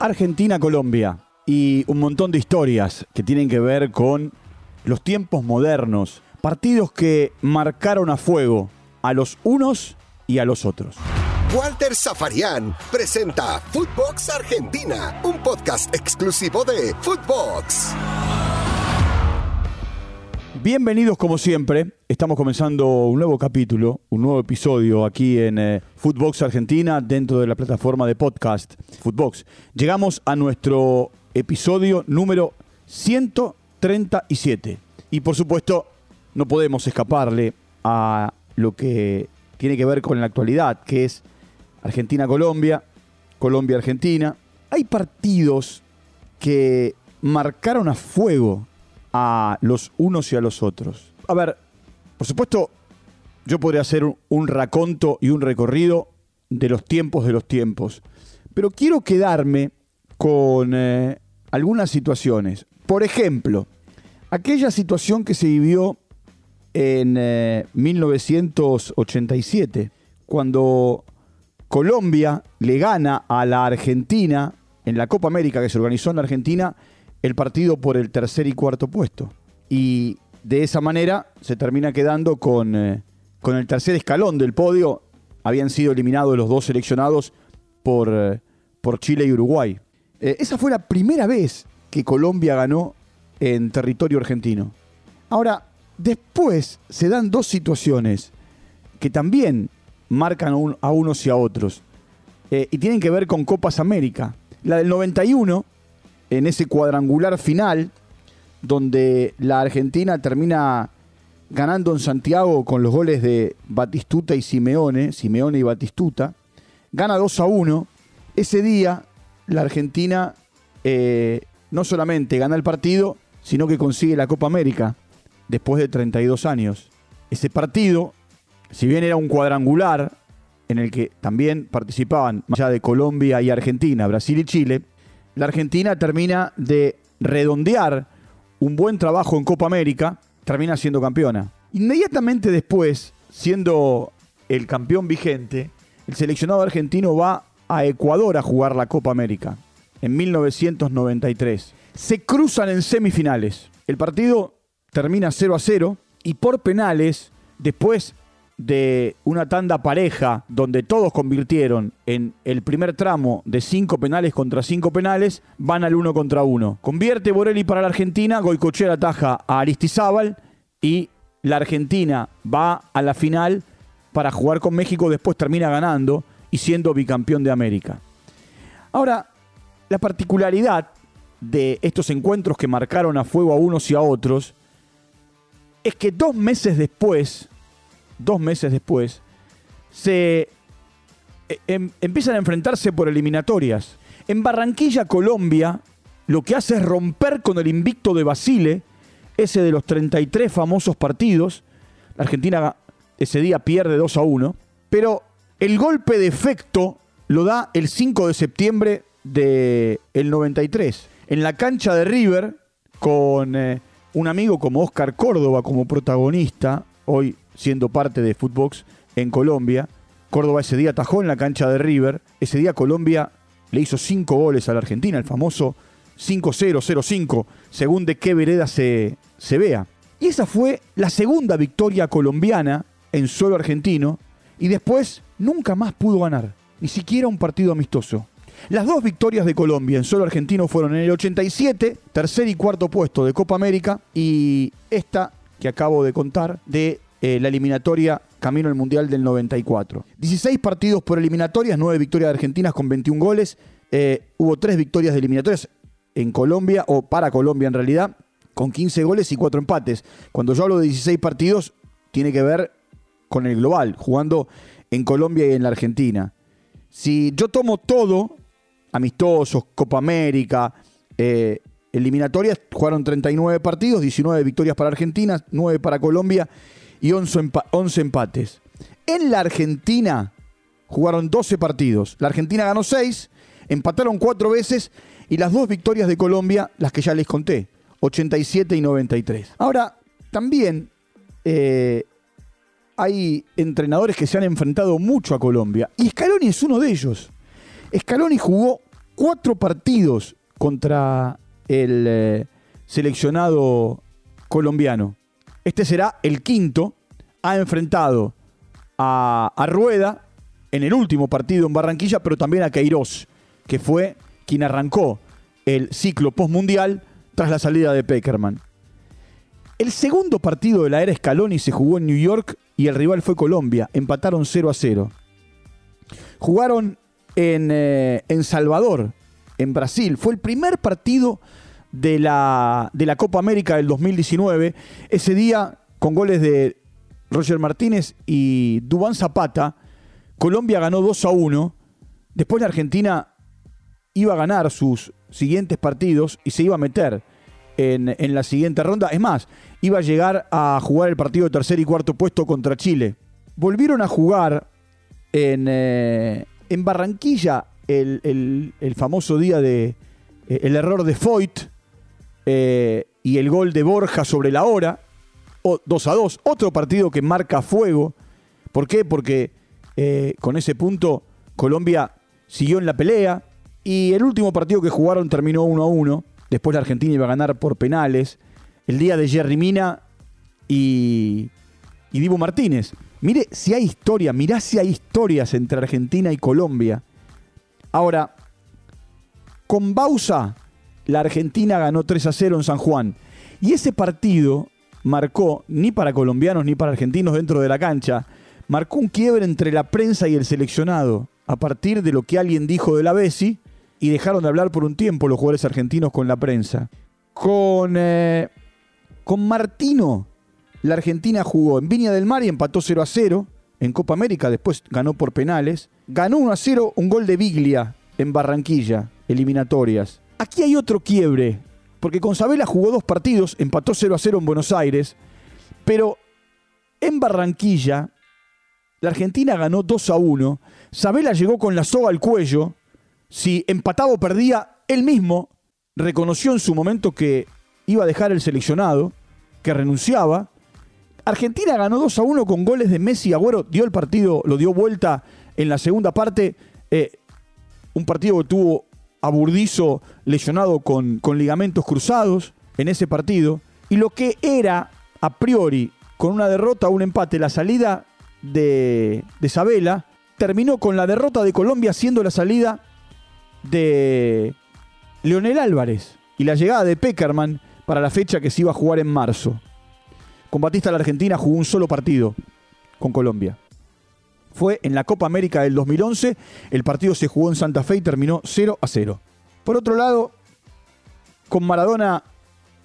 Argentina-Colombia y un montón de historias que tienen que ver con los tiempos modernos, partidos que marcaron a fuego a los unos y a los otros. Walter Zafarian presenta Footbox Argentina, un podcast exclusivo de Footbox. Bienvenidos como siempre, estamos comenzando un nuevo capítulo, un nuevo episodio aquí en eh, Footbox Argentina dentro de la plataforma de podcast Footbox. Llegamos a nuestro episodio número 137 y por supuesto no podemos escaparle a lo que tiene que ver con la actualidad, que es Argentina-Colombia, Colombia-Argentina. Hay partidos que marcaron a fuego a los unos y a los otros. A ver, por supuesto, yo podría hacer un raconto y un recorrido de los tiempos de los tiempos, pero quiero quedarme con eh, algunas situaciones. Por ejemplo, aquella situación que se vivió en 1987, eh, cuando Colombia le gana a la Argentina en la Copa América que se organizó en la Argentina el partido por el tercer y cuarto puesto. Y de esa manera se termina quedando con, eh, con el tercer escalón del podio. Habían sido eliminados los dos seleccionados por, eh, por Chile y Uruguay. Eh, esa fue la primera vez que Colombia ganó en territorio argentino. Ahora, después se dan dos situaciones que también marcan a unos y a otros. y tienen que ver con Copas América. La del 91, en ese cuadrangular final, donde la Argentina termina ganando en Santiago con los goles de Batistuta y Simeone, Simeone y Batistuta, gana 2 a 1. Ese día la Argentina eh, no solamente gana el partido, sino que consigue la Copa América después de 32 años. Ese partido, si bien era un cuadrangular en el que también participaban, más allá de Colombia y Argentina, Brasil y Chile, la Argentina termina de redondear un buen trabajo en Copa América, termina siendo campeona. Inmediatamente después, siendo el campeón vigente, el seleccionado argentino va a Ecuador a jugar la Copa América en 1993. Se cruzan en semifinales. El partido termina 0 a 0 y por penales, después de una tanda pareja donde todos convirtieron en el primer tramo de cinco penales contra cinco penales, van al uno contra uno. Convierte Borelli para la Argentina, Goicochea ataja a Aristizábal y la Argentina va a la final para jugar con México, después termina ganando y siendo bicampeón de América. Ahora, la particularidad de estos encuentros que marcaron a fuego a unos y a otros es que dos meses después dos meses después, se eh, em, empiezan a enfrentarse por eliminatorias. En Barranquilla, Colombia, lo que hace es romper con el invicto de Basile, ese de los 33 famosos partidos. La Argentina ese día pierde 2 a 1, pero el golpe de efecto lo da el 5 de septiembre del 93. En la cancha de River, con eh, un amigo como Oscar Córdoba como protagonista, hoy siendo parte de Footbox en Colombia. Córdoba ese día atajó en la cancha de River. Ese día Colombia le hizo cinco goles a la Argentina, el famoso 5-0, 0-5, según de qué vereda se, se vea. Y esa fue la segunda victoria colombiana en suelo argentino y después nunca más pudo ganar, ni siquiera un partido amistoso. Las dos victorias de Colombia en suelo argentino fueron en el 87, tercer y cuarto puesto de Copa América, y esta que acabo de contar de eh, la eliminatoria camino al Mundial del 94. 16 partidos por eliminatorias, 9 victorias argentinas con 21 goles. Eh, hubo 3 victorias de eliminatorias en Colombia, o para Colombia en realidad, con 15 goles y 4 empates. Cuando yo hablo de 16 partidos, tiene que ver con el global, jugando en Colombia y en la Argentina. Si yo tomo todo, amistosos, Copa América, eh, eliminatorias, jugaron 39 partidos, 19 victorias para Argentina, 9 para Colombia y 11, empates. En la Argentina jugaron 12 partidos. La Argentina ganó 6, empataron 4 veces y las dos victorias de Colombia, las que ya les conté, 87 y 93. Ahora, también eh, hay entrenadores que se han enfrentado mucho a Colombia y Scaloni es uno de ellos. Scaloni jugó cuatro partidos contra el eh, seleccionado colombiano. Este será el quinto. Ha enfrentado a, a Rueda en el último partido en Barranquilla, pero también a Queiroz, que fue quien arrancó el ciclo postmundial tras la salida de Peckerman. El segundo partido de la era Scaloni se jugó en New York y el rival fue Colombia. Empataron 0 a 0. Jugaron en, eh, en Salvador, en Brasil. Fue el primer partido de la, de la Copa América del 2019. Ese día, con goles de Roger Martínez y Dubán Zapata, Colombia ganó 2 a 1. Después la Argentina iba a ganar sus siguientes partidos y se iba a meter en, en, la siguiente ronda. Es más, iba a llegar a jugar el partido de tercer y cuarto puesto contra Chile. Volvieron a jugar en, eh, en Barranquilla el, el, el, famoso día de eh, el error de Foyt eh, y el gol de Borja sobre la hora. O, 2 a 2. Otro partido que marca fuego. ¿Por qué? Porque eh, con ese punto Colombia siguió en la pelea. Y el último partido que jugaron terminó 1 a 1. Después la Argentina iba a ganar por penales. El día de Jerry Mina y, y Divo Martínez. Mire si hay historia, mirá si hay historias entre Argentina y Colombia. Ahora, con Bausa, la Argentina ganó 3 a 0 en San Juan. Y ese partido marcó, ni para colombianos ni para argentinos dentro de la cancha, marcó un quiebre entre la prensa y el seleccionado, a partir de lo que alguien dijo de la Bessi, y dejaron de hablar por un tiempo los jugadores argentinos con la prensa. Con, eh, con Martino, la Argentina jugó en Viña del Mar y empató 0 a 0 en Copa América, después ganó por penales. Ganó 1 a 0 un gol de Biglia en Barranquilla, eliminatorias. Aquí hay otro quiebre, porque con Sabela jugó dos partidos, empató 0 a 0 en Buenos Aires, pero en Barranquilla la Argentina ganó 2 a 1. Sabela llegó con la soga al cuello. Si empataba o perdía, él mismo reconoció en su momento que iba a dejar el seleccionado, que renunciaba. Argentina ganó 2 a 1 con goles de Messi y Agüero. Dio el partido, lo dio vuelta en la segunda parte. Eh, un partido que tuvo a Burdizo lesionado con, con ligamentos cruzados en ese partido. Y lo que era a priori con una derrota un empate la salida de, de Sabela, terminó con la derrota de Colombia siendo la salida de Leonel Álvarez y la llegada de Peckerman para la fecha que se iba a jugar en marzo. Con Batista la Argentina jugó un solo partido con Colombia. Fue en la Copa América del 2011, el partido se jugó en Santa Fe y terminó 0 a 0. Por otro lado, con Maradona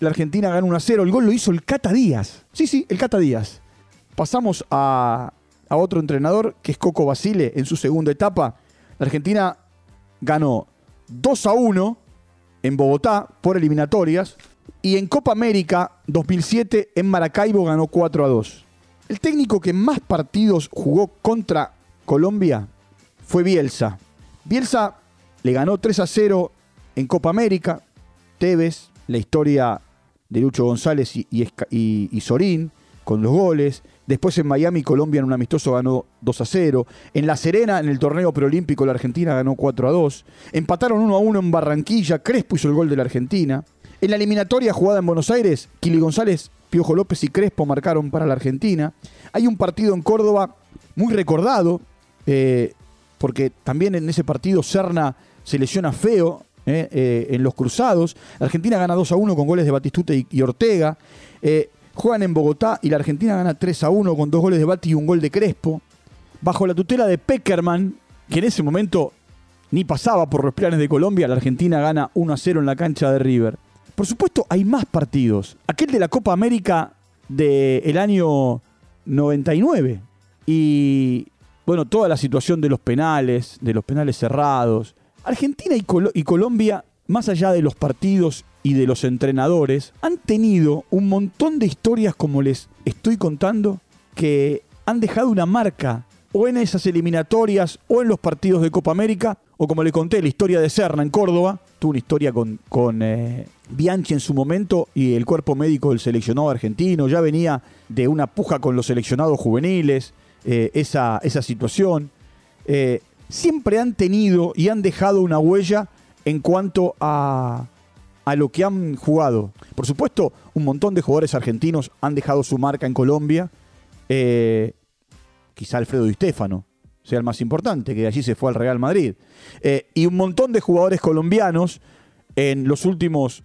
la Argentina ganó 1 a 0, el gol lo hizo el Cata Díaz. Sí, sí, el Cata Díaz. Pasamos a, otro entrenador, que es Coco Basile, en su segunda etapa. La Argentina ganó 2 a 1 en Bogotá por eliminatorias y en Copa América 2007 en Maracaibo ganó 4 a 2. El técnico que más partidos jugó contra Colombia fue Bielsa. Bielsa le ganó 3 a 0 en Copa América. Tevez, la historia de Lucho González y, Sorín con los goles. Después en Miami, Colombia en un amistoso ganó 2 a 0. En La Serena, en el torneo preolímpico, la Argentina ganó 4 a 2. Empataron 1 a 1 en Barranquilla. Crespo hizo el gol de la Argentina. En la eliminatoria jugada en Buenos Aires, Kili González, Piojo López y Crespo marcaron para la Argentina. Hay un partido en Córdoba muy recordado, eh, porque también en ese partido Serna se lesiona feo eh, eh, en los cruzados. La Argentina gana 2 a 1 con goles de Batistuta y, Ortega. Juegan en Bogotá y la Argentina gana 3 a 1 con dos goles de Bati y un gol de Crespo. Bajo la tutela de Peckerman, que en ese momento ni pasaba por los planes de Colombia, la Argentina gana 1 a 0 en la cancha de River. Por supuesto, hay más partidos. Aquel de la Copa América del año 99. Y bueno, toda la situación de los penales, de los penales cerrados. Argentina y, Col y Colombia, más allá de los partidos y de los entrenadores han tenido un montón de historias como les estoy contando que han dejado una marca o en esas eliminatorias o en los partidos de Copa América o como le conté la historia de Serna en Córdoba tuvo una historia con, con eh, Bianchi en su momento y el cuerpo médico del seleccionado argentino ya venía de una puja con los seleccionados juveniles eh, esa, esa situación eh, siempre han tenido y han dejado una huella en cuanto a, a lo que han jugado. Por supuesto, un montón de jugadores argentinos han dejado su marca en Colombia. Quizá Alfredo Di Stefano sea el más importante, que de allí se fue al Real Madrid. Eh, y un montón de jugadores colombianos en los últimos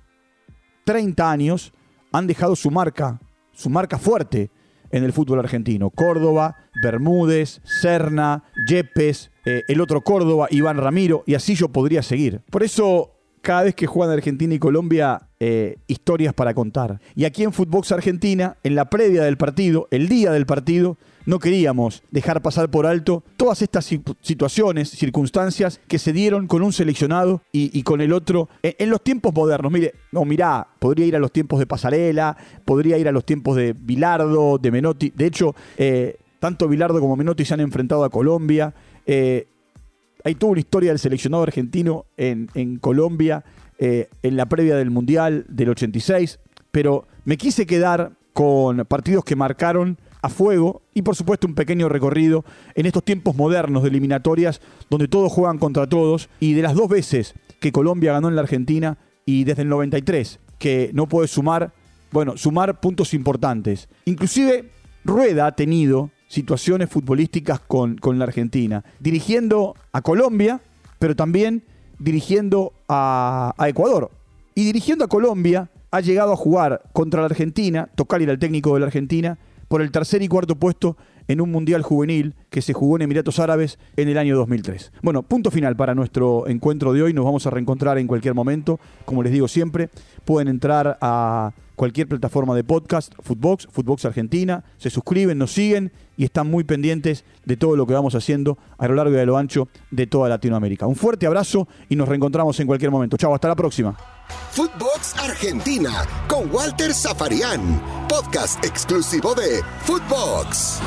30 años han dejado su marca, su marca fuerte en el fútbol argentino. Córdoba, Bermúdez, Serna, Yepes, eh, el otro Córdoba, Iván Ramiro, y así yo podría seguir. Por eso, cada vez que juegan Argentina y Colombia, eh, historias para contar. Y aquí en Footbox Argentina, en la previa del partido, el día del partido, no queríamos dejar pasar por alto todas estas situaciones, circunstancias que se dieron con un seleccionado y, con el otro en, los tiempos modernos. Mire, no, mirá, podría ir a los tiempos de Pasarela, podría ir a los tiempos de Bilardo, de Menotti. De hecho, eh, tanto Bilardo como Menotti se han enfrentado a Colombia. Eh, hay toda una historia del seleccionado argentino en, Colombia eh, en la previa del Mundial del 86, pero me quise quedar con partidos que marcaron a fuego y por supuesto un pequeño recorrido en estos tiempos modernos de eliminatorias donde todos juegan contra todos y de las dos veces que Colombia ganó en la Argentina y desde el 93 que no puede sumar, bueno, sumar puntos importantes. Inclusive Rueda ha tenido situaciones futbolísticas con, con la Argentina, dirigiendo a Colombia, pero también dirigiendo a, Ecuador. Y dirigiendo a Colombia ha llegado a jugar contra la Argentina, Tocar era el técnico de la Argentina, por el tercer y cuarto puesto en un Mundial Juvenil que se jugó en Emiratos Árabes en el año 2003. Bueno, punto final para nuestro encuentro de hoy. Nos vamos a reencontrar en cualquier momento. Como les digo siempre, pueden entrar a cualquier plataforma de podcast, Footbox, Footbox Argentina, se suscriben, nos siguen y están muy pendientes de todo lo que vamos haciendo a lo largo y a lo ancho de toda Latinoamérica. Un fuerte abrazo y nos reencontramos en cualquier momento. Chao, hasta la próxima. Footbox Argentina con Walter Zafarian, podcast exclusivo de Footbox.